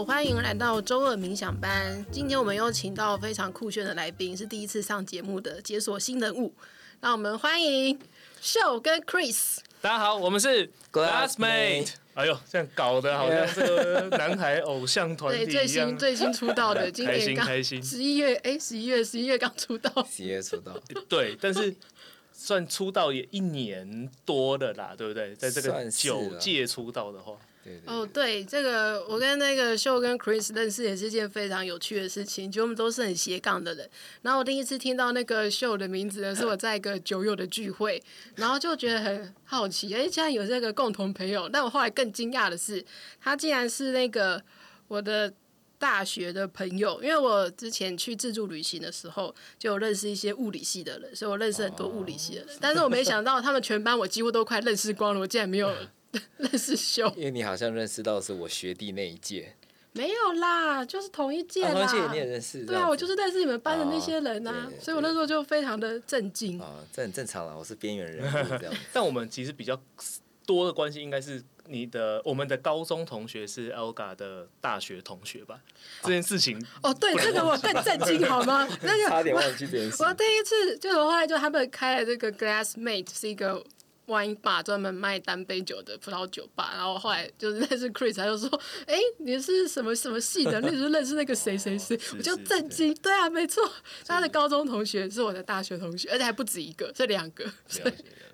好，欢迎来到周二冥想班。今天我们又请到非常酷炫的来宾，是第一次上节目的解锁新人物。让我们欢迎 Show 跟 Chris。大家好，我们是 Glassmate。哎呦，这样搞得好像这个男孩偶像团体一样。对，最新最新出道的，今年刚开心。十一月，哎，十一月，十一月刚出道。十一月出道。对，但是算出道也一年多了啦，对不对？在这个九届出道的话。对对对哦，对，这个我跟那个秀跟 Chris 认识也是一件非常有趣的事情，就我们都是很斜杠的人。然后我第一次听到那个秀的名字呢，是我在一个酒友的聚会，然后就觉得很好奇，哎，竟然有这个共同朋友。但我后来更惊讶的是，他竟然是那个我的大学的朋友，因为我之前去自助旅行的时候，就认识一些物理系的人，所以我认识很多物理系的人。但是我没想到他们全班我几乎都快认识光了，我竟然没有。认识秀，因为你好像认识到是我学弟那一届，没有啦，就是同一届啦。同一届你也认识？对啊，我就是认识你们班的那些人啊，所以我那时候就非常的震惊。啊，这很正常啦，我是边缘人物这样。但我们其实比较多的关系，应该是你的我们的高中同学是 Elga 的大学同学吧？这件事情哦，对，这个我更震惊，好吗？那个差点忘记这件事。我第一次就是后来就他们开了这个 Glassmate 是一个。Wine bar 专门卖单杯酒的葡萄酒吧，然后后来就是认识 Chris，他就说：“哎、欸，你是什么什么系的？那时候认识那个谁谁谁。”我就震惊，对啊，没错，他的高中同学是我的大学同学，而且还不止一个，是两个。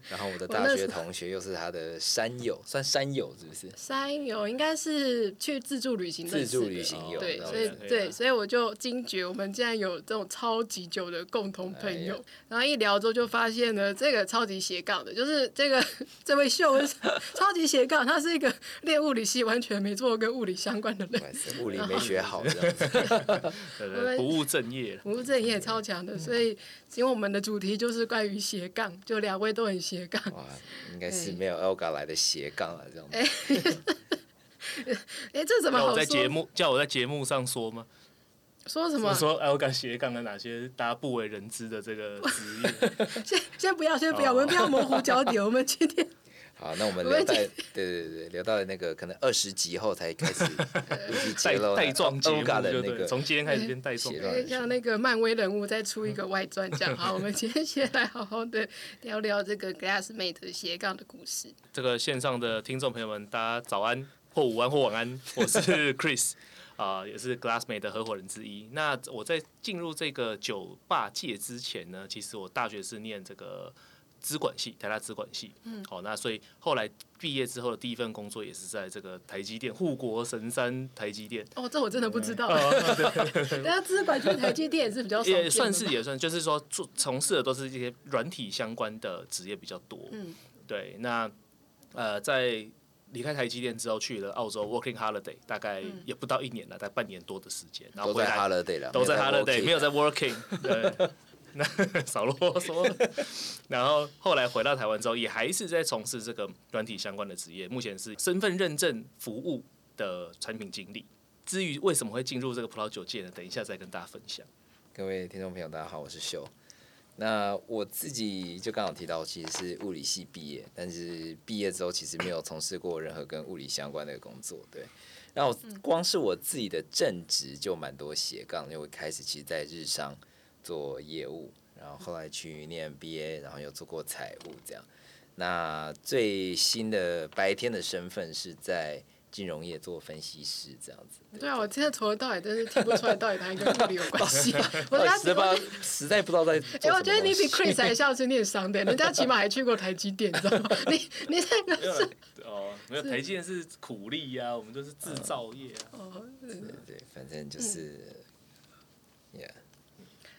然后我的大学同学又是他的山友，算山友是不是？山友应该是去自助旅行的自助旅行友，对，所以对，所以我就惊觉我们竟然有这种超级久的共同朋友。然后一聊之后就发现呢，这个超级斜杠的，就是这个 这位秀是 超级斜杠，他是一个练物理系完全没做跟物理相关的人，物理没学好，这样子，不务正业，不务正业超强的。所以因为我们的主题就是关于斜杠，就两位都很斜。斜杠哇，应该是没有 Elga 来的斜杠啊，这样子。哎、欸，这怎么好？我在节目叫我在节目上说吗？说什么？说 Elga 斜杠的哪些大家不为人知的这个职业？先先不要，先不要，我们不要模糊焦点。我们今天。好，那我们聊到对对对，留到那个可能二十集后才开始 带带状节目的那个，从今天开始变带状，像那个漫威人物再出一个外传这样。好，我们今天先来好好的聊聊这个 Glassmate 斜杠的故事。这个线上的听众朋友们，大家早安或午安或晚安，我是 Chris 啊、呃，也是 Glassmate 的合伙人之一。那我在进入这个酒吧界之前呢，其实我大学是念这个。资管系，台大资管系，嗯，好，那所以后来毕业之后的第一份工作也是在这个台积电，护国神山台积电。哦，这我真的不知道。大家资管去台积电也是比较少，也算是也算，就是说做从事的都是这些软体相关的职业比较多。嗯，对。那呃，在离开台积电之后，去了澳洲 working holiday，大概也不到一年了，大概半年多的时间。然后回来 holiday 了，都在 holiday，没有在 working。对。那 少啰嗦，然后后来回到台湾之后，也还是在从事这个软体相关的职业。目前是身份认证服务的产品经理。至于为什么会进入这个葡萄酒界呢？等一下再跟大家分享。各位听众朋友，大家好，我是秀。那我自己就刚好提到，其实是物理系毕业，但是毕业之后其实没有从事过任何跟物理相关的工作。对，然后光是我自己的正职就蛮多斜杠，因为我开始其实在日商。做业务，然后后来去念 MBA，然后又做过财务，这样。那最新的白天的身份是在金融业做分析师，这样子。对，对啊，我现在从头到尾真是听不出来到底他跟物理有关系。我实在不知道，实在不知道在。哎，我觉得你比 Chris 还像是念商的，人家起码还去过台积电，你知道吗？你你那个是哦，没有台积电是苦力呀、啊，我们都是制造业啊。哦，对对对，反正就是、嗯、，Yeah。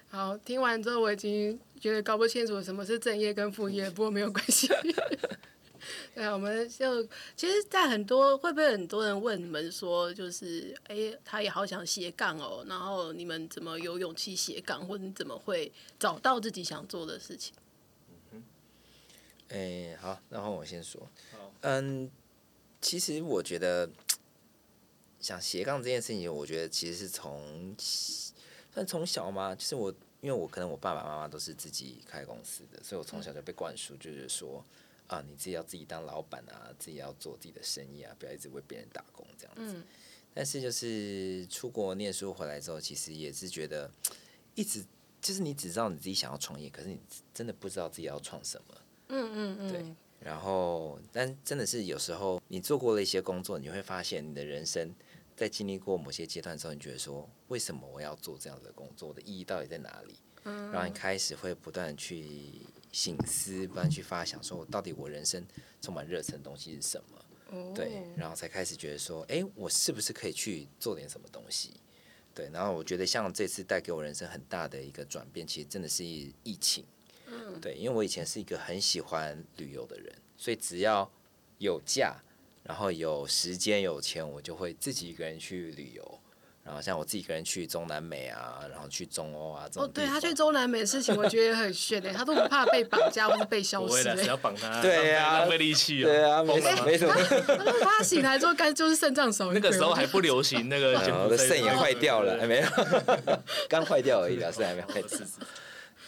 好，听完之后我已经觉得搞不清楚什么是正业跟副业，不过没有关系。对啊，我们就其实，在很多会不会很多人问你们说，就是哎、欸，他也好想斜杠哦，然后你们怎么有勇气斜杠，或者你怎么会找到自己想做的事情？嗯哼，哎、欸，好，然后我先说，嗯，其实我觉得想斜杠这件事情，我觉得其实是从。但从小嘛，就是我因为我可能我爸爸妈妈都是自己开公司的，所以我从小就被灌输，就是说啊，你自己要自己当老板啊，自己要做自己的生意啊，不要一直为别人打工这样子。但是就是出国念书回来之后，其实也是觉得一直就是你只知道你自己想要创业，可是你真的不知道自己要创什么。嗯嗯嗯。对。然后，但真的是有时候你做过了一些工作，你会发现你的人生在经历过某些阶段之后，你觉得说，为什么我要做这样的工作？我的意义到底在哪里？嗯。然后你开始会不断去醒思，不断去发想，说我到底我人生充满热忱的东西是什么？对，然后才开始觉得说，哎，我是不是可以去做点什么东西？对，然后我觉得像这次带给我人生很大的一个转变，其实真的是疫情。嗯，对，因为我以前是一个很喜欢旅游的人，所以只要有假，然后有时间有钱，我就会自己一个人去旅游。然后像我自己一个人去中南美啊，然后去中欧啊，这种。哦，对他去中南美的事情，我觉得也很炫诶，他都不怕被绑架或者被消失。不会的，只要绑他。对啊，浪费力气哦。对啊，没没什么。他说他醒来之后，该就是肾脏少。那个时候还不流行那个，我的肾也坏掉了，还没有，刚坏掉而已啦，肾还没坏。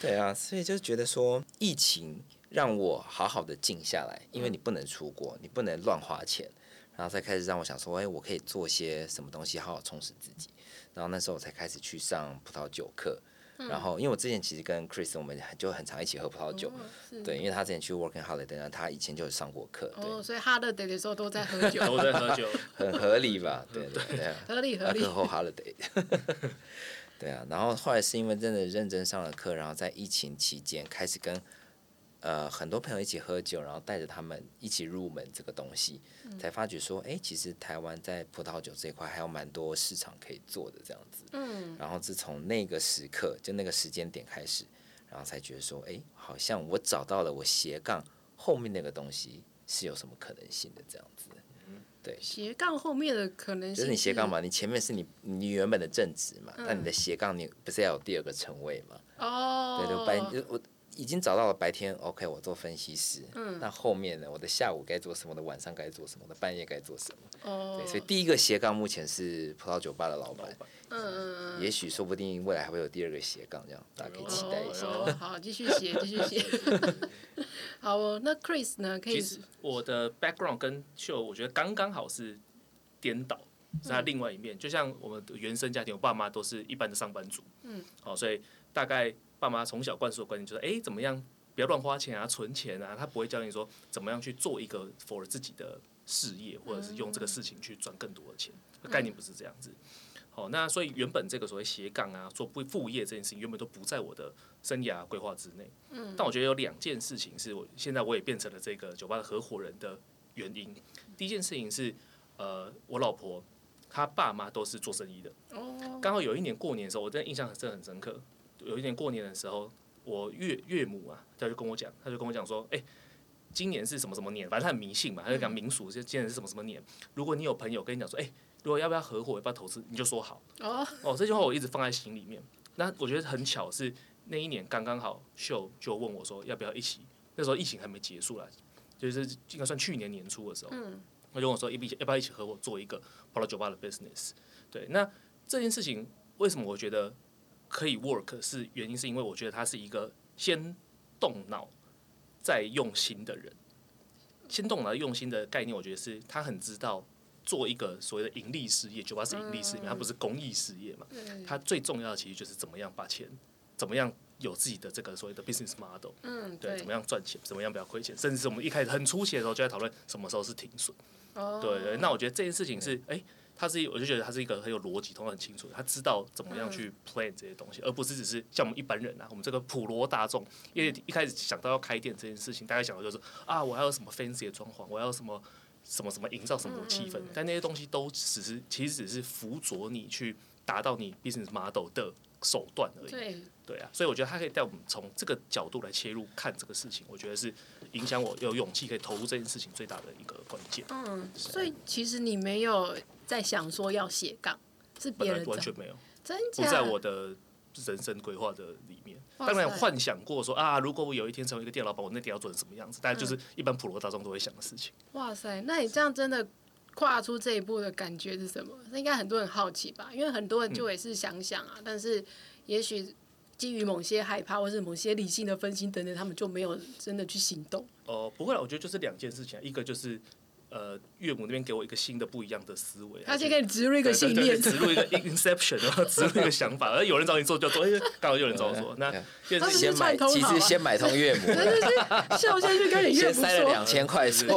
对啊，所以就觉得说，疫情让我好好的静下来，因为你不能出国，你不能乱花钱。然后再开始让我想说，哎，我可以做些什么东西，好好充实自己。然后那时候我才开始去上葡萄酒课。嗯、然后因为我之前其实跟 Chris 我们就很常一起喝葡萄酒，哦、对，因为他之前去 Working Holiday，他以前就有上过课。对哦，所以 Holiday 的时候都在喝酒。都在喝酒，很合理吧？对对对。合理合理。课后 Holiday。对啊，然后后来是因为真的认真上了课，然后在疫情期间开始跟。呃，很多朋友一起喝酒，然后带着他们一起入门这个东西，嗯、才发觉说，哎，其实台湾在葡萄酒这一块还有蛮多市场可以做的这样子。嗯。然后自从那个时刻，就那个时间点开始，然后才觉得说，哎，好像我找到了我斜杠后面那个东西是有什么可能性的这样子。嗯。对。斜杠后面的可能性是。就是你斜杠嘛，你前面是你你原本的正职嘛，那、嗯、你的斜杠你不是要有第二个称谓嘛？哦。对对，就我。已经找到了白天，OK，我做分析师。嗯。那后面呢？我的下午该做什么？的晚上该做什么？的半夜该做什么？哦。对，所以第一个斜杠目前是葡萄酒吧的老板。嗯嗯嗯。也许说不定未来还会有第二个斜杠，这样大家可以期待一下。哦，好，继续写，继续写。好哦，那 Chris 呢？可以。其实我的 background 跟秀，我觉得刚刚好是颠倒，是他另外一面。就像我们的原生家庭，我爸妈都是一般的上班族。嗯。好，所以大概。爸妈从小灌输的观念就是，哎，怎么样不要乱花钱啊，存钱啊。他不会教你说怎么样去做一个 for 自己的事业，或者是用这个事情去赚更多的钱。概念不是这样子。好，那所以原本这个所谓斜杠啊，做副副业这件事情，原本都不在我的生涯规划之内。但我觉得有两件事情是我现在我也变成了这个酒吧的合伙人的原因。第一件事情是，呃，我老婆她爸妈都是做生意的。刚好有一年过年的时候，我真的印象真的很深刻。有一年过年的时候，我岳岳母啊，他就跟我讲，他就跟我讲说，哎、欸，今年是什么什么年？反正他很迷信嘛，他就讲民俗，就今年是什么什么年。如果你有朋友跟你讲说，哎、欸，如果要不要合伙，要不要投资，你就说好。哦哦，这句话我一直放在心里面。那我觉得很巧，是那一年刚刚好，秀就问我说，要不要一起？那时候疫情还没结束啦，就是应该算去年年初的时候，嗯，他就跟我说，要不要要不要一起合伙做一个葡萄酒吧的 business？对，那这件事情为什么我觉得？可以 work 是原因是因为我觉得他是一个先动脑再用心的人，先动脑用心的概念，我觉得是他很知道做一个所谓的盈利事业，酒吧是盈利事业，它不是公益事业嘛。他最重要的其实就是怎么样把钱，怎么样有自己的这个所谓的 business model，嗯，对，怎么样赚钱，怎么样不要亏钱，甚至是我们一开始很初期的时候就在讨论什么时候是停损。对对，那我觉得这件事情是哎。他是，我就觉得他是一个很有逻辑、头脑很清楚，他知道怎么样去 plan 这些东西，而不是只是像我们一般人啊，我们这个普罗大众，因为一开始想到要开店这件事情，大家想的就是啊，我要有什么 fancy 的装潢，我要什么什么什么营造什么气氛，但那些东西都只是其实只是辅佐你去达到你 business model 的手段而已。对，对啊，所以我觉得他可以带我们从这个角度来切入看这个事情，我觉得是影响我有勇气可以投入这件事情最大的一个关键。嗯，所以其实你没有。在想说要斜杠，是别人 完全没有，真假？不在我的人生规划的里面。当然幻想过说啊，如果我有一天成为一个店老板，我那店要做成什么样子？但就是一般普罗大众都会想的事情。哇塞，那你这样真的跨出这一步的感觉是什么？那应该很多人好奇吧？因为很多人就也是想想啊，嗯、但是也许基于某些害怕或是某些理性的分析等等，他们就没有真的去行动。哦、呃，不会啦，我觉得就是两件事情，一个就是。呃岳母那边给我一个新的不一样的思维，他先给你植入一个信念，植入一个 inception，然后植入一个想法，而有人找你做就做，哎，刚好有人找我做，那先买，其实先买通岳母，对对对，秀先去跟你岳母说，塞了两千 块说，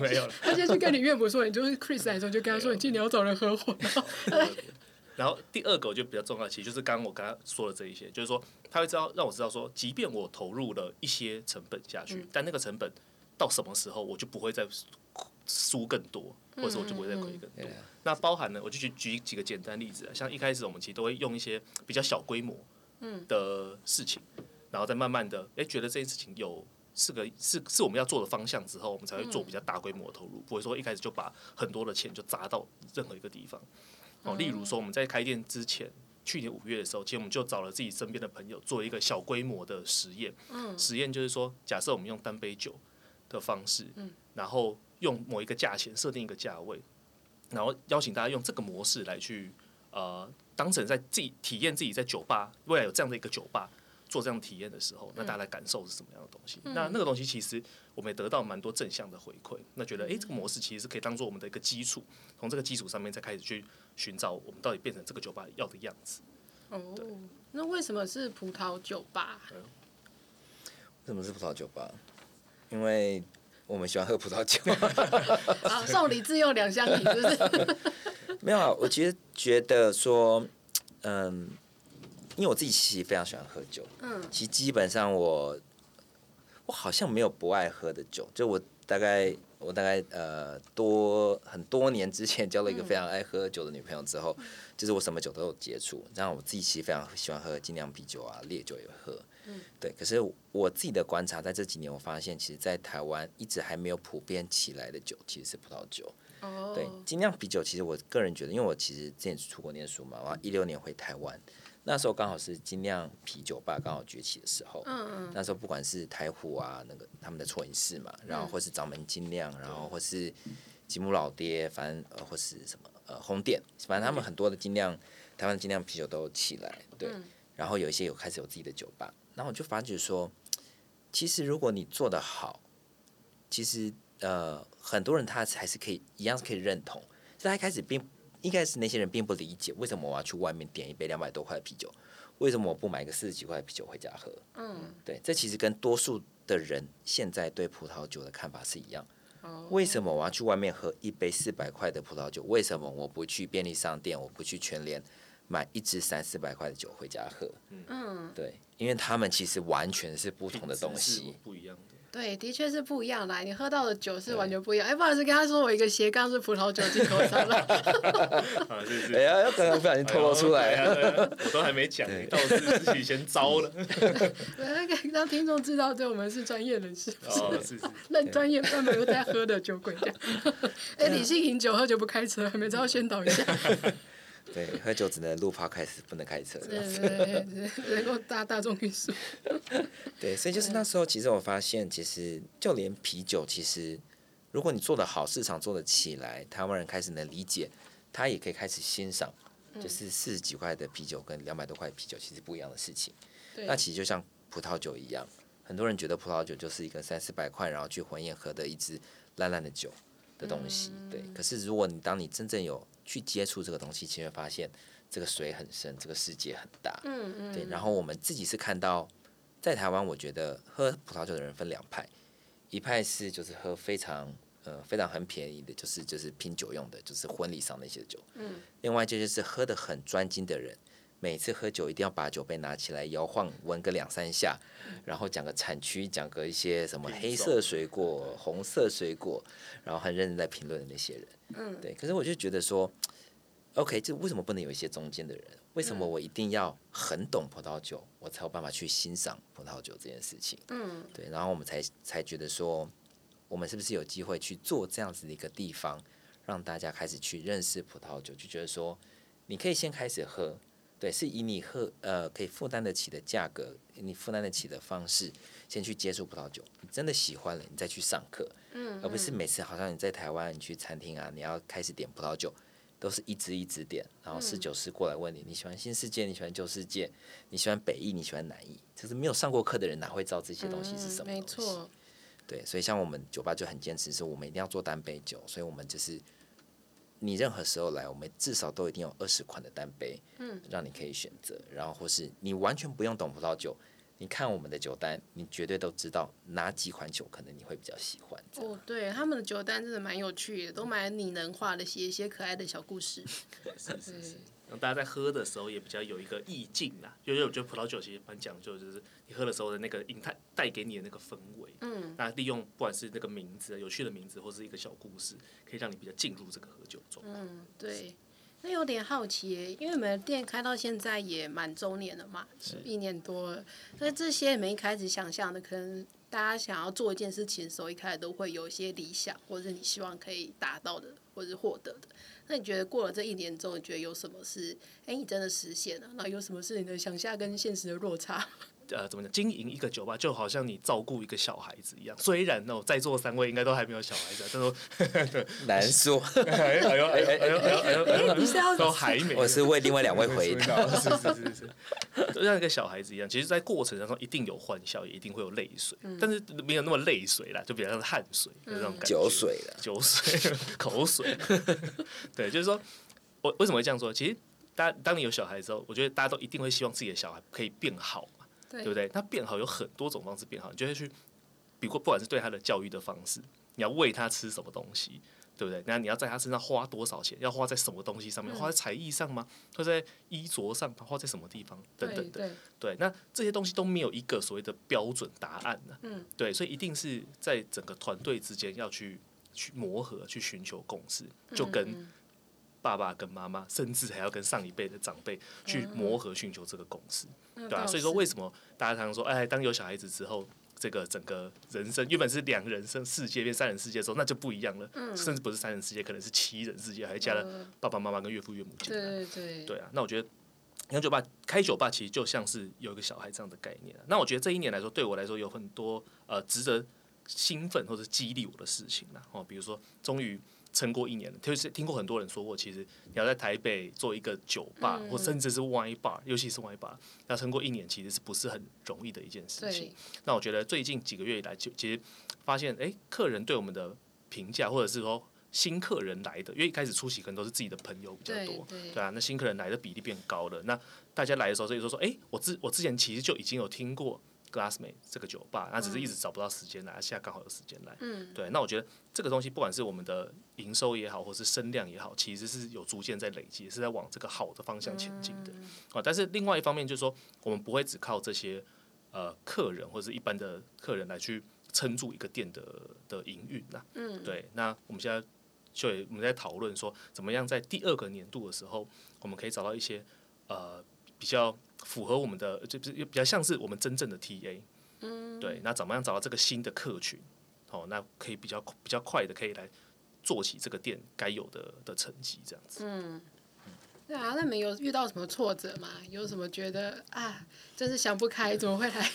没有了，他先去跟你岳母说，你就是 Chris 来的时候就跟他说，你今年要找人合伙，然后。然后第二个就比较重要，其实就是刚刚我刚刚说的这一些，就是说他会知道让我知道说，即便我投入了一些成本下去，嗯、但那个成本到什么时候我就不会再输更多，或者是我就不会再亏更多。嗯嗯、那包含呢，我就举举几个简单例子啊，像一开始我们其实都会用一些比较小规模的事情，嗯、然后再慢慢的哎觉得这件事情有是个是是我们要做的方向之后，我们才会做比较大规模的投入，不会说一开始就把很多的钱就砸到任何一个地方。哦，例如说我们在开店之前，去年五月的时候，其实我们就找了自己身边的朋友做一个小规模的实验。嗯，实验就是说，假设我们用单杯酒的方式，嗯，然后用某一个价钱设定一个价位，然后邀请大家用这个模式来去呃，当成在自己体验自己在酒吧未来有这样的一个酒吧。做这样体验的时候，那大家的感受是什么样的东西？嗯、那那个东西其实我们也得到蛮多正向的回馈。那觉得，哎、欸，这个模式其实是可以当做我们的一个基础，从这个基础上面再开始去寻找我们到底变成这个酒吧要的样子。哦，那为什么是葡萄酒吧？为什么是葡萄酒吧？因为我们喜欢喝葡萄酒。好，送礼自用两相宜，是不是？没有啊，我其实觉得说，嗯。因为我自己其实非常喜欢喝酒，嗯，其实基本上我我好像没有不爱喝的酒，就我大概我大概呃多很多年之前交了一个非常爱喝酒的女朋友之后，嗯、就是我什么酒都有接触，然后我自己其实非常喜欢喝精酿啤酒啊，烈酒也喝，嗯，对。可是我自己的观察，在这几年我发现，其实，在台湾一直还没有普遍起来的酒，其实是葡萄酒。哦，对，精酿啤酒其实我个人觉得，因为我其实之前出国念书嘛，然后一六年回台湾。那时候刚好是精酿啤酒吧刚好崛起的时候，嗯嗯，那时候不管是台虎啊，那个他们的啜饮室嘛，然后或是掌门精酿，然后或是吉姆老爹，反正呃或是什么呃红点，反正他们很多的精酿，台湾精酿啤酒都起来，对，然后有一些有开始有自己的酒吧，然后我就发觉说，其实如果你做得好，其实呃很多人他还是可以一样是可以认同，所以他一开始并。一开始那些人并不理解为什么我要去外面点一杯两百多块的啤酒，为什么我不买个四十几块的啤酒回家喝？嗯，对，这其实跟多数的人现在对葡萄酒的看法是一样。为什么我要去外面喝一杯四百块的葡萄酒？为什么我不去便利商店，我不去全联买一支三四百块的酒回家喝？嗯，对，因为他们其实完全是不同的东西，不一样的。对，的确是不一样啦。你喝到的酒是完全不一样。哎，不好意思，跟他说我一个斜杠是葡萄酒进口商了。哎呀，刚刚不小心透露出来，我都还没讲，倒是自己先招了。那个让听众知道，对我们是专业人士，是是，那专业专门有在喝的酒鬼这样。哎，理性饮酒，喝酒不开车，还没知道宣导一下。对，喝酒只能录 podcast，不能开车。对对对，能够搭大众运输。对，所以就是那时候，其实我发现，其实就连啤酒，其实如果你做的好，市场做得起来，台湾人开始能理解，他也可以开始欣赏，就是四十几块的啤酒跟两百多块的啤酒其实不一样的事情。对那其实就像葡萄酒一样，很多人觉得葡萄酒就是一个三四百块，然后去婚宴喝的一支烂烂的酒的东西。嗯、对，可是如果你当你真正有去接触这个东西，其实会发现这个水很深，这个世界很大。嗯嗯。对，然后我们自己是看到，在台湾，我觉得喝葡萄酒的人分两派，一派是就是喝非常呃非常很便宜的，就是就是拼酒用的，就是婚礼上那些酒。嗯。另外就是喝的很专精的人，每次喝酒一定要把酒杯拿起来摇晃闻个两三下，然后讲个产区，讲个一些什么黑色水果、红色水果，然后很认真在评论的那些人。嗯，对，可是我就觉得说，OK，这为什么不能有一些中间的人？为什么我一定要很懂葡萄酒，我才有办法去欣赏葡萄酒这件事情？嗯，对，然后我们才才觉得说，我们是不是有机会去做这样子的一个地方，让大家开始去认识葡萄酒？就觉得说，你可以先开始喝，对，是以你喝呃可以负担得起的价格，你负担得起的方式，先去接触葡萄酒。你真的喜欢了，你再去上课。而不是每次好像你在台湾，你去餐厅啊，你要开始点葡萄酒，都是一支一支点，然后侍酒师过来问你，你喜欢新世界，你喜欢旧世界，你喜欢北翼，你喜欢南翼，就是没有上过课的人哪会知道这些东西是什么东西？没错，对，所以像我们酒吧就很坚持说，我们一定要做单杯酒，所以我们就是你任何时候来，我们至少都一定有二十款的单杯，嗯，让你可以选择，然后或是你完全不用懂葡萄酒。你看我们的酒单，你绝对都知道哪几款酒可能你会比较喜欢。哦，对，他们的酒单真的蛮有趣的，都蛮拟人化的，写一些可爱的小故事。是 是是，让大家在喝的时候也比较有一个意境啦。因为我觉得葡萄酒其实蛮讲究，就是你喝的时候的那个饮带带给你的那个氛围。嗯。那利用不管是那个名字，有趣的名字，或是一个小故事，可以让你比较进入这个喝酒状态。嗯，对。那有点好奇耶，因为我们的店开到现在也满周年了嘛，是一年多了。那这些你们一开始想象的，可能大家想要做一件事情的时候，一开始都会有一些理想，或者是你希望可以达到的，或者是获得的。那你觉得过了这一年之后，你觉得有什么是，哎，你真的实现了？那有什么是你的想象跟现实的落差？呃，怎么讲？经营一个酒吧就好像你照顾一个小孩子一样。虽然哦，在座三位应该都还没有小孩子，但是 难说。哎呦哎呦哎呦哎呦哎呦都还没。我是为另外两位回答。是是是是，就像一个小孩子一样。其实，在过程当中一定有欢笑，也一定会有泪水，但是没有那么泪水啦，就比较像是汗水的那种感觉。酒水了，酒水，口水。对，就是说，我为什么会这样说？其实，大当你有小孩之后，我觉得大家都一定会希望自己的小孩可以变好。对不对？那变好有很多种方式变好，你就会去，比如不管是对他的教育的方式，你要喂他吃什么东西，对不对？那你要在他身上花多少钱？要花在什么东西上面？花在才艺上吗？或在衣着上？花在什么地方？等等的。对，那这些东西都没有一个所谓的标准答案呢。嗯。对，所以一定是在整个团队之间要去去磨合，去寻求共识，就跟爸爸跟妈妈，甚至还要跟上一辈的长辈去磨合，寻求这个共识。对啊，所以说为什么大家常常说，哎，当有小孩子之后，这个整个人生原本是两人生世界变三人世界的时候，那就不一样了。嗯。甚至不是三人世界，可能是七人世界，还加了爸爸妈妈跟岳父岳母进来。对对对。啊，那我觉得，开酒吧开酒吧其实就像是有一个小孩这样的概念。那我觉得这一年来说，对我来说有很多呃值得兴奋或者激励我的事情啦。哦，比如说终于。撑过一年了，就是听过很多人说过，其实你要在台北做一个酒吧，嗯、或甚至是 wine bar，尤其是 wine bar，要撑过一年，其实是不是很容易的一件事情？那我觉得最近几个月以来，就其实发现，哎、欸，客人对我们的评价，或者是说新客人来的，因为一开始出席可能都是自己的朋友比较多，对，啊，那新客人来的比例变高了，那大家来的时候，所以说说，哎、欸，我之我之前其实就已经有听过。Glassmate 这个酒吧，那只是一直找不到时间来，嗯、现在刚好有时间来。嗯，对，那我觉得这个东西，不管是我们的营收也好，或是声量也好，其实是有逐渐在累积，是在往这个好的方向前进的。嗯、啊，但是另外一方面就是说，我们不会只靠这些呃客人或者是一般的客人来去撑住一个店的的营运呐。嗯，对，那我们现在就我们在讨论说，怎么样在第二个年度的时候，我们可以找到一些呃比较。符合我们的，就是比较像是我们真正的 TA，嗯，对，那怎么样找到这个新的客群？哦，那可以比较比较快的可以来做起这个店该有的的成绩，这样子。嗯，对啊，那没有遇到什么挫折吗？有什么觉得啊，真是想不开，怎么会来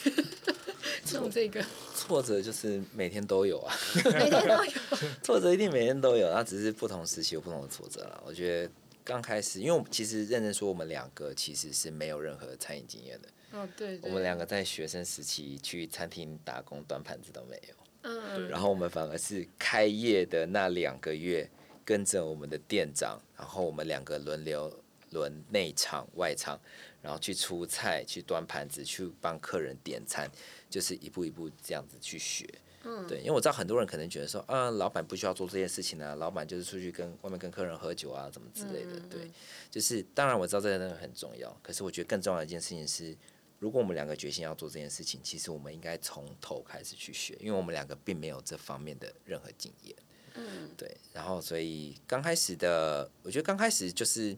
做这个？挫折就是每天都有啊，每天都有，挫折一定每天都有，那只是不同时期有不同的挫折了。我觉得。刚开始，因为我们其实认真说，我们两个其实是没有任何餐饮经验的。哦，对。我们两个在学生时期去餐厅打工端盘子都没有。嗯。然后我们反而是开业的那两个月，跟着我们的店长，然后我们两个轮流轮内场外场，然后去出菜、去端盘子、去帮客人点餐，就是一步一步这样子去学。嗯，对，因为我知道很多人可能觉得说，啊，老板不需要做这件事情啊，老板就是出去跟外面跟客人喝酒啊，怎么之类的。对，就是当然我知道这件事很重要，可是我觉得更重要的一件事情是，如果我们两个决心要做这件事情，其实我们应该从头开始去学，因为我们两个并没有这方面的任何经验。嗯，对，然后所以刚开始的，我觉得刚开始就是。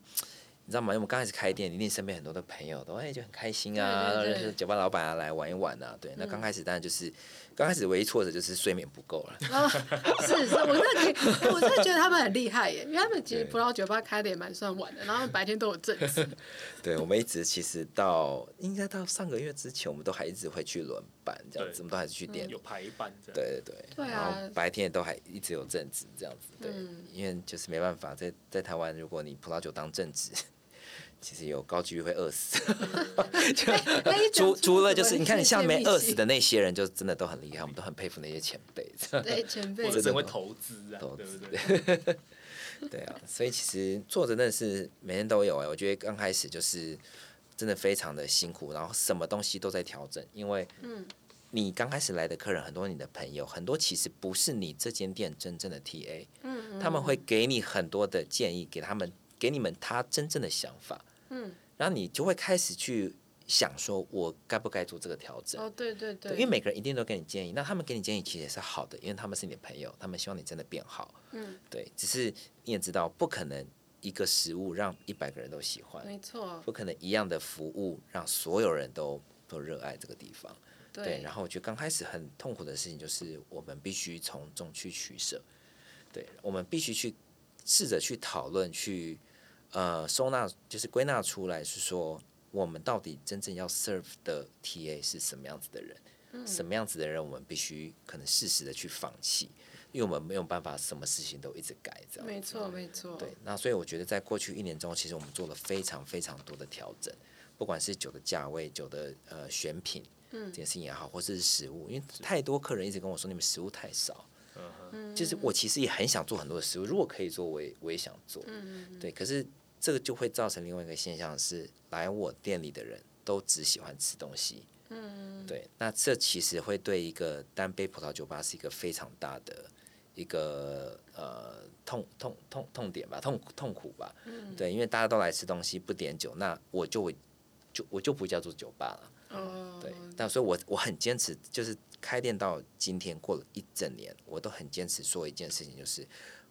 你知道吗？因为我们刚开始开店，一定身边很多的朋友都哎就很开心啊，认识酒吧老板啊来玩一玩啊。对，那刚开始当然就是刚开始唯一挫折就是睡眠不够了。哦，是是，我真的我真的觉得他们很厉害耶，因为他们其实葡萄酒吧开的也蛮算晚的，然后白天都有正职。对，我们一直其实到应该到上个月之前，我们都还一直会去轮班这样子，我们都还是去店有排班这样。对对对。对啊。然后白天也都还一直有正职这样子，对，因为就是没办法，在在台湾，如果你葡萄酒当正职。其实有高几率会饿死。就除除了就是你看，你像没饿死的那些人，就真的都很厉害，我们都很佩服那些前辈。对前辈，真的会投资啊，投资对不对？对啊，所以其实做的那是每天都有哎，我觉得刚开始就是真的非常的辛苦，然后什么东西都在调整，因为嗯你刚开始来的客人很多，你的朋友很多，其实不是你这间店真正的 TA，嗯他们会给你很多的建议，给他们给你们他真正的想法，然后你就会开始去想说，我该不该做这个调整？哦，对对对，因为每个人一定都给你建议，那他们给你建议其实也是好的，因为他们是你的朋友，他们希望你真的变好，嗯。对，只是你也知道，不可能一个食物让一百个人都喜欢，没错，不可能一样的服务让所有人都都热爱这个地方。对，然后我觉得刚开始很痛苦的事情就是，我们必须从中去取舍，对，我们必须去试着去讨论，去呃收纳，就是归纳出来是说，我们到底真正要 serve 的 TA 是什么样子的人，嗯、什么样子的人，我们必须可能适时的去放弃，因为我们没有办法什么事情都一直改，这样。没错，没错。对，那所以我觉得在过去一年中，其实我们做了非常非常多的调整，不管是酒的价位、酒的呃选品。这件事情也好，或者是食物，因为太多客人一直跟我说，你们食物太少。嗯，就是我其实也很想做很多的食物，如果可以做，我也我也想做。嗯，对，可是这个就会造成另外一个现象是，来我店里的人都只喜欢吃东西。嗯，对，那这其实会对一个单杯葡萄酒吧是一个非常大的一个呃痛痛痛痛点吧，痛痛苦吧。嗯，对，因为大家都来吃东西不点酒，那我就会就我就不叫做酒吧了。哦，对，但所以我，我我很坚持，就是开店到今天过了一整年，我都很坚持说一件事情，就是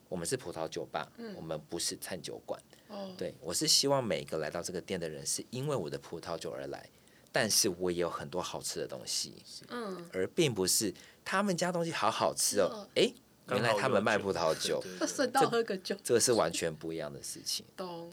我们是葡萄酒吧，嗯、我们不是餐酒馆。哦，对，我是希望每一个来到这个店的人，是因为我的葡萄酒而来，但是我也有很多好吃的东西，嗯，而并不是他们家东西好好吃哦，哎。原来他们卖葡萄酒，顺道喝个酒，这个是完全不一样的事情。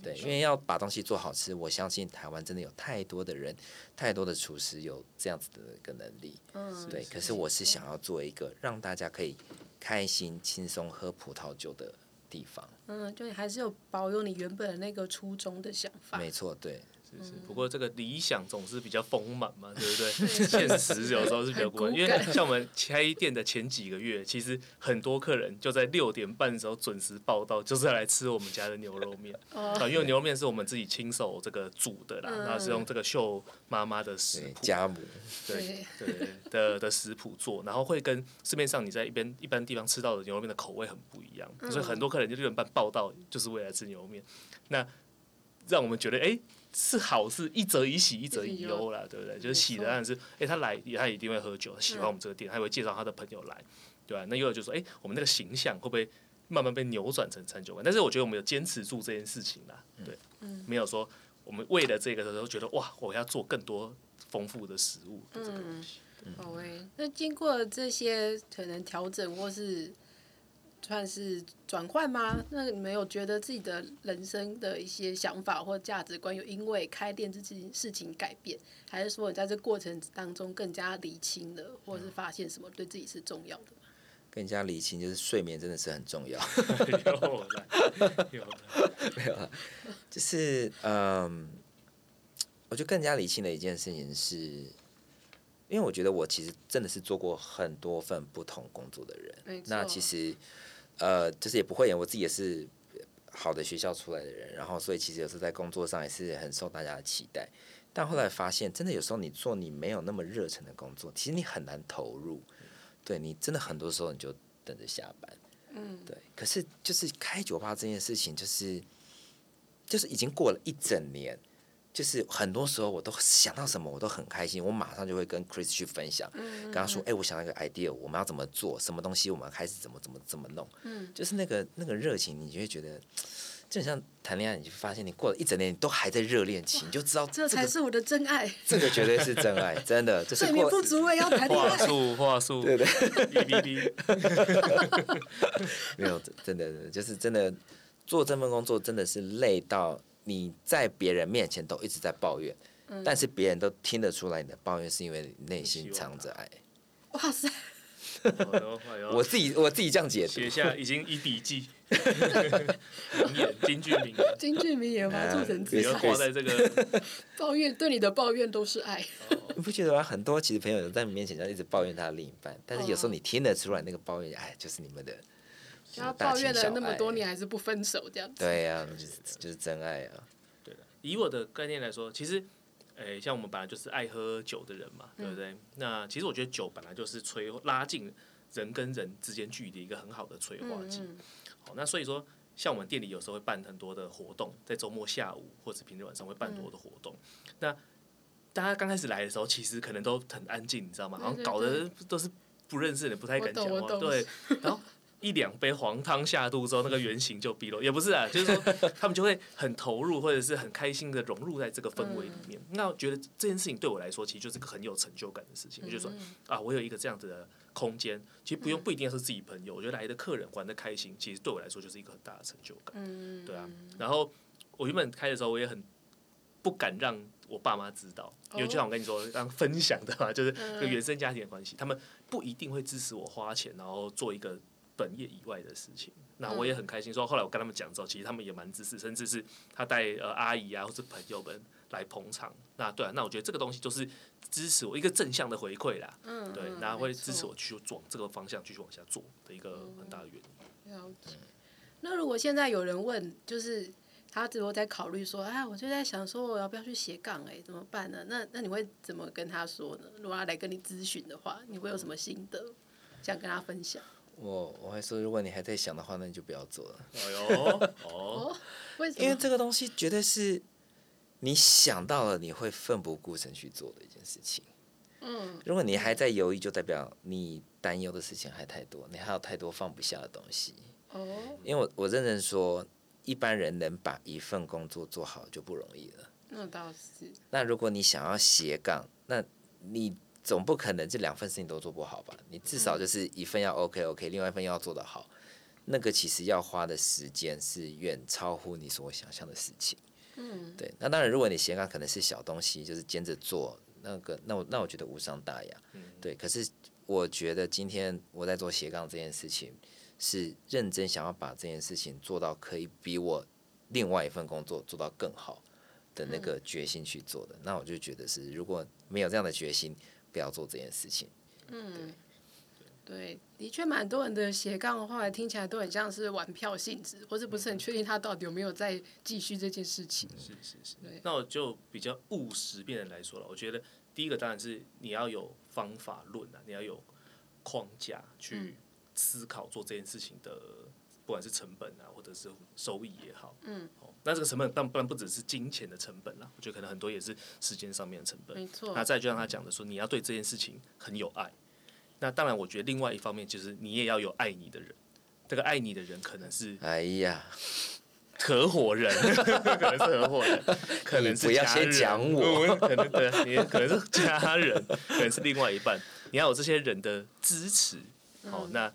对，因为要把东西做好吃，我相信台湾真的有太多的人，太多的厨师有这样子的一个能力。嗯，对。可是我是想要做一个让大家可以开心、轻松喝葡萄酒的地方。嗯，就还是有保有你原本的那个初衷的想法。没错，对。是是，不过这个理想总是比较丰满嘛，对不对？现实有时候是比较骨感，因为像我们开店的前几个月，其实很多客人就在六点半的时候准时报到，就是要来吃我们家的牛肉面。啊。因为牛肉面是我们自己亲手这个煮的啦，然后是用这个秀妈妈的食谱。家母，对对。的的食谱做，然后会跟市面上你在一边一般地方吃到的牛肉面的口味很不一样，所以很多客人就六点半报到，就是为了吃牛肉面。那让我们觉得哎。是好事，一则以喜，一则以忧啦，对不对？就是喜的当然是，哎，他来，他一定会喝酒，喜欢我们这个店，他会介绍他的朋友来，对吧？那又有就是说，哎，我们那个形象会不会慢慢被扭转成餐酒馆？但是我觉得我们有坚持住这件事情啦，对，没有说我们为了这个的时候觉得哇，我要做更多丰富的食物的这个东西。好诶，那经过这些可能调整或是。算是转换吗？那你们有觉得自己的人生的一些想法或价值观有因为开店这件事情改变，还是说你在这过程当中更加理清了，或者是发现什么对自己是重要的？更加理清就是睡眠真的是很重要。有了，没有了，就是嗯，我觉得更加理清的一件事情是，因为我觉得我其实真的是做过很多份不同工作的人，那其实。呃，就是也不会演，我自己也是好的学校出来的人，然后所以其实有时候在工作上也是很受大家的期待。但后来发现，真的有时候你做你没有那么热忱的工作，其实你很难投入。对，你真的很多时候你就等着下班。嗯，对。可是就是开酒吧这件事情，就是就是已经过了一整年。就是很多时候我都想到什么我都很开心，我马上就会跟 Chris 去分享，跟他说：“哎，我想到一个 idea，我们要怎么做？什么东西我们要开始怎么怎么怎么弄？”嗯就是那个那个热情，你就会觉得，就很像谈恋爱，你就发现你过了一整年你都还在热恋期，你就知道这才是我的真爱。这个绝对是真爱，真的。睡眠不足我也要谈恋爱。话术话术，对对。没有，真的就是真的做这份工作真的是累到。你在别人面前都一直在抱怨，嗯、但是别人都听得出来你的抱怨是因为你内心藏着爱。哇塞，我自己我自己这样解读，写下已经以笔记。名言，京剧名言，京剧名言，把它做成字，要挂在这个 抱怨，对你的抱怨都是爱。你不觉得吗？很多其实朋友在你面前就一直抱怨他的另一半，但是有时候你听得出来那个抱怨，哎，就是你们的。然后抱怨了那么多年还是不分手，这样子。对呀、啊，就是就是真爱啊。对的，以我的概念来说，其实，诶、欸，像我们本来就是爱喝酒的人嘛，对不对？嗯、那其实我觉得酒本来就是催拉近人跟人之间距离一个很好的催化剂。嗯嗯好，那所以说，像我们店里有时候会办很多的活动，在周末下午或者平日晚上会办很多的活动。嗯、那大家刚开始来的时候，其实可能都很安静，你知道吗？好像搞得都是不认识的，不太敢讲话。对，然后。一两杯黄汤下肚之后，那个原型就毕露，也不是啊，就是说他们就会很投入，或者是很开心的融入在这个氛围里面。嗯、那我觉得这件事情对我来说，其实就是个很有成就感的事情。嗯、就是说啊，我有一个这样子的空间，其实不用不一定是自己朋友，我觉得来的客人玩的开心，其实对我来说就是一个很大的成就感。嗯、对啊。然后我原本开的时候，我也很不敢让我爸妈知道，因为就像我跟你说，让分享的嘛，就是跟原生家庭的关系，他们不一定会支持我花钱，然后做一个。本业以外的事情，那我也很开心。说后来我跟他们讲之后，其实他们也蛮支持，甚至是他带呃阿姨啊或者朋友们来捧场。那对啊，那我觉得这个东西就是支持我一个正向的回馈啦。嗯，对，然后会支持我继续往这个方向继续往下做的一个很大的原因。了解。那如果现在有人问，就是他只不过在考虑说，哎，我就在想说，我要不要去斜杠？哎，怎么办呢？那那你会怎么跟他说呢？如果他来跟你咨询的话，你会有什么心得想跟他分享？我我还说，如果你还在想的话，那你就不要做了。哎呦，哦，为什么？因为这个东西绝对是你想到了，你会奋不顾身去做的一件事情。嗯，如果你还在犹豫，就代表你担忧的事情还太多，你还有太多放不下的东西。哦，因为我我认真说，一般人能把一份工作做好就不容易了。那倒是。那如果你想要斜杠，那你。总不可能这两份事情都做不好吧？你至少就是一份要 OK OK，另外一份要做得好，那个其实要花的时间是远超乎你所想象的事情。嗯，对。那当然，如果你斜杠可能是小东西，就是兼着做那个，那我那我觉得无伤大雅。嗯，对。可是我觉得今天我在做斜杠这件事情，是认真想要把这件事情做到可以比我另外一份工作做到更好的那个决心去做的。那我就觉得是，如果没有这样的决心。不要做这件事情。嗯，对，的确，蛮多人的斜杠的话，听起来都很像是玩票性质，或者不是很确定他到底有没有在继续这件事情。是是是。对那我就比较务实面来说了，我觉得第一个当然是你要有方法论啊，你要有框架去思考做这件事情的。不管是成本啊，或者是收益也好，嗯，哦，那这个成本当然不只是金钱的成本啦，我觉得可能很多也是时间上面的成本。没错。那再就像他讲的说，你要对这件事情很有爱。那当然，我觉得另外一方面就是你也要有爱你的人。这个爱你的人可能是哎呀，合伙人，可能是合伙人，可能是家人。不要先讲我，可能对，你可能是家人，可能是另外一半。你要有这些人的支持，好，那。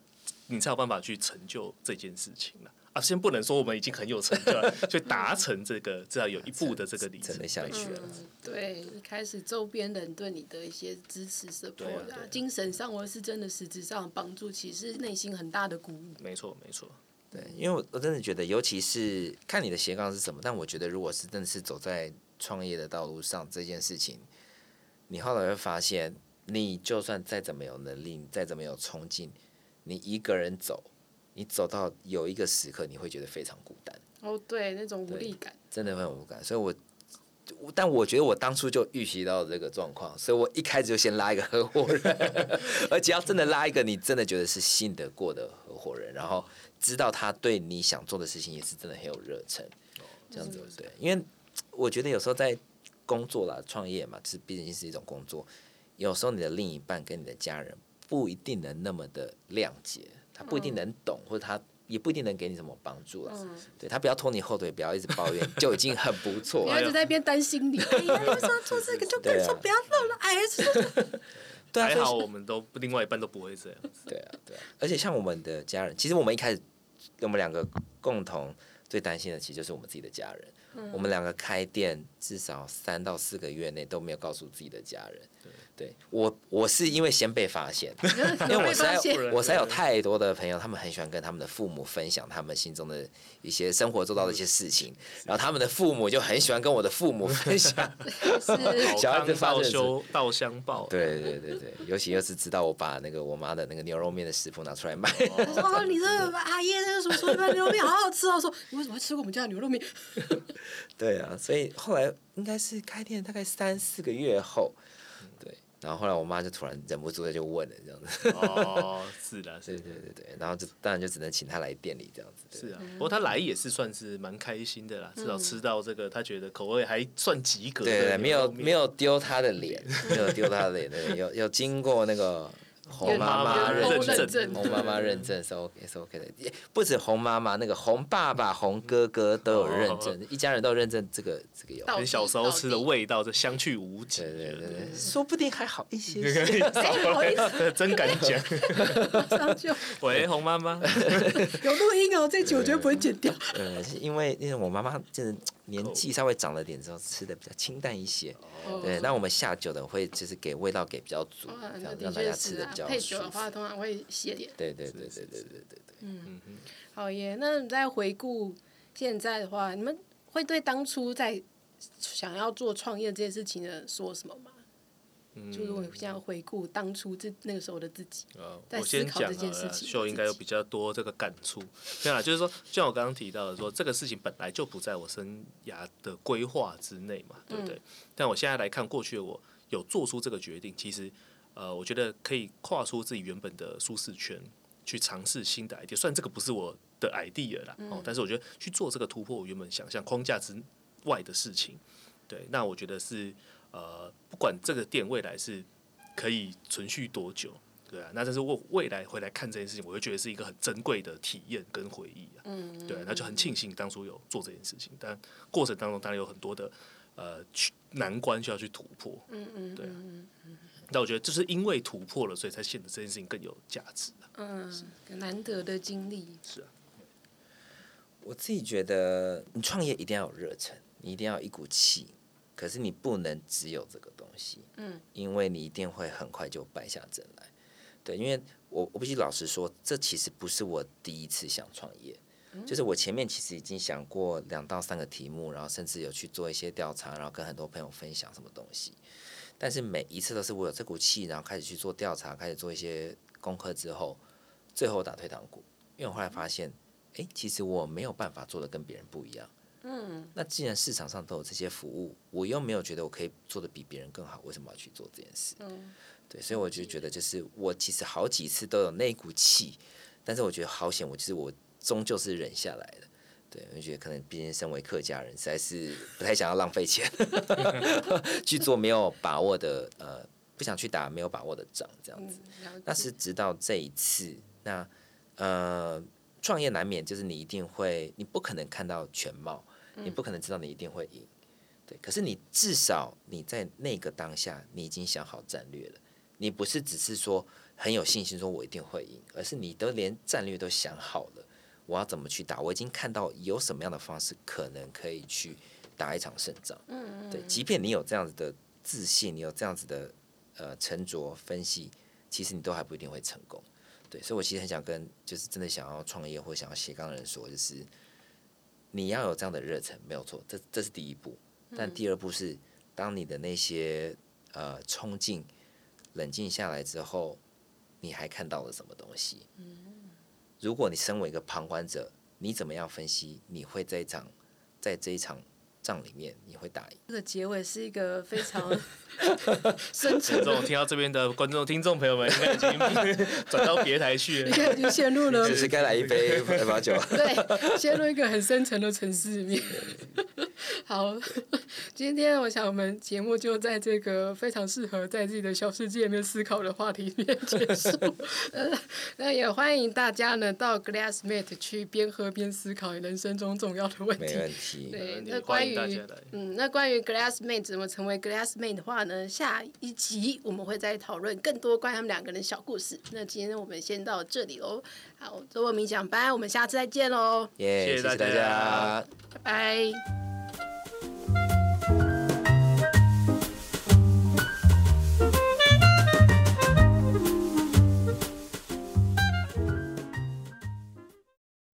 你才有办法去成就这件事情了啊！先不能说我们已经很有成就了，去达成这个，至少有一步的这个里程碑下去了。对，一开始周边人对你的一些支持、support 啊，精神上或是真的实质上的帮助，其实内心很大的鼓舞。没错，没错。对，因为我我真的觉得，尤其是看你的斜杠是什么，但我觉得，如果是真的是走在创业的道路上，这件事情，你后来会发现，你就算再怎么有能力，再怎么有冲劲。你一个人走，你走到有一个时刻，你会觉得非常孤单。哦，对，那种无力感，真的会很无感。所以我，但我觉得我当初就预习到这个状况，所以我一开始就先拉一个合伙人，而且要真的拉一个你真的觉得是信得过的合伙人，然后知道他对你想做的事情也是真的很有热忱，这样子对。因为我觉得有时候在工作啦、创业嘛，是毕竟是一种工作，有时候你的另一半跟你的家人。不一定能那么的谅解，他不一定能懂，或者他也不一定能给你什么帮助了。嗯、对他不要拖你后腿，不要一直抱怨，就已经很不错。你一直在边担心你，哎呀，为什么做这个就跟你说不要弄了？哎呀，对啊，还好我们都另外一半都不会这样。对啊，对啊，而且像我们的家人，其实我们一开始我们两个共同最担心的其实就是我们自己的家人。嗯、我们两个开店至少三到四个月内都没有告诉自己的家人。对，我我是因为先被发现，因为我实在我实在有太多的朋友，他们很喜欢跟他们的父母分享他们心中的一些生活做到的一些事情，然后他们的父母就很喜欢跟我的父母分享 小孩子报修稻香报，对对对对，尤其又是知道我把那个我妈的那个牛肉面的食谱拿出来卖，哦，你这个阿姨那个什么什么牛肉面好好吃哦，说你为什么会吃过我们家的牛肉面？对啊，所以后来应该是开店大概三四个月后。然后后来我妈就突然忍不住的就问了这样子。哦，是的，是对对对对，然后就当然就只能请她来店里这样子。是啊，不过她来也是算是蛮开心的啦，至少吃到这个她觉得口味还算及格。对对，没有没有丢她的脸，没有丢她的脸，对，有有经过那个。洪妈妈认证，红妈妈认证是 OK 是 OK 的，不止红妈妈，那个红爸爸、红哥哥都有认证，一家人都有认证这个这个有。跟小时候吃的味道就相去无几。对对对，说不定还好一些。真敢讲。喂，红妈妈，有录音哦，这集我绝对不会剪掉。呃，因为因为我妈妈就是年纪稍微长了点之后，吃的比较清淡一些。对，那我们下酒的会就是给味道给比较足，这样让大家吃的比较配酒的话，通常会写点。对对对对对对对对。嗯，好耶。那你再回顾现在的话，你们会对当初在想要做创业这件事情的说什么吗？就如果你现在回顾当初这那个时候的自己，在思考这件事情，秀应该有比较多这个感触。对啊，就是说，像我刚刚提到的说，说这个事情本来就不在我生涯的规划之内嘛，对不对？嗯、但我现在来看过去的我，有做出这个决定，其实，呃，我觉得可以跨出自己原本的舒适圈，去尝试新的 idea。虽然这个不是我的 idea 啦，哦、嗯，但是我觉得去做这个突破我原本想象框架之外的事情，对，那我觉得是。呃，不管这个店未来是可以存续多久，对啊，那但是我未来回来看这件事情，我会觉得是一个很珍贵的体验跟回忆啊。嗯，对，那就很庆幸当初有做这件事情，但过程当中当然有很多的呃难关需要去突破。嗯嗯，对啊。那我觉得就是因为突破了，所以才显得这件事情更有价值啊。嗯，难得的经历。是啊，我自己觉得你创业一定要有热忱，你一定要有一股气。可是你不能只有这个东西，嗯，因为你一定会很快就败下阵来，对，因为我我必须老实说，这其实不是我第一次想创业，嗯，就是我前面其实已经想过两到三个题目，然后甚至有去做一些调查，然后跟很多朋友分享什么东西，但是每一次都是我有这股气，然后开始去做调查，开始做一些功课之后，最后打退堂鼓，因为我后来发现，哎，其实我没有办法做的跟别人不一样。嗯，那既然市场上都有这些服务，我又没有觉得我可以做的比别人更好，为什么要去做这件事？嗯，对，所以我就觉得，就是我其实好几次都有那股气，但是我觉得好险，我其实我终究是忍下来了。对，我觉得可能毕竟身为客家人，实在是不太想要浪费钱 去做没有把握的，呃，不想去打没有把握的仗，这样子。但是直到这一次，那呃，创业难免就是你一定会，你不可能看到全貌。你不可能知道你一定会赢，对。可是你至少你在那个当下，你已经想好战略了。你不是只是说很有信心说我一定会赢，而是你都连战略都想好了，我要怎么去打？我已经看到有什么样的方式可能可以去打一场胜仗。嗯嗯，对。即便你有这样子的自信，你有这样子的呃沉着分析，其实你都还不一定会成功。对。所以我其实很想跟就是真的想要创业或想要斜杠的人说，就是。你要有这样的热忱，没有错，这这是第一步。但第二步是，当你的那些呃冲劲冷静下来之后，你还看到了什么东西？如果你身为一个旁观者，你怎么样分析？你会在一场在这一场仗里面，你会打赢？这个结尾是一个非常 深沉。观众听到这边的观众、听众朋友们，应该已经 转到别台去了，应该已经陷入了。只是该来一杯白酒。对，陷入一个很深沉的城市里面。好，今天我想我们节目就在这个非常适合在自己的小世界里面思考的话题里面结束。呃，那也欢迎大家呢到 Glassmate 去边喝边思考人生中重要的问题。没问题。对，那关于嗯，那关于 Glassmate 怎么成为 Glassmate 的话呢？下一集我们会再讨论更多关于他们两个人的小故事。那今天我们先到这里喽。好，周末冥想班，我们下次再见喽。耶，谢谢大家，拜拜。you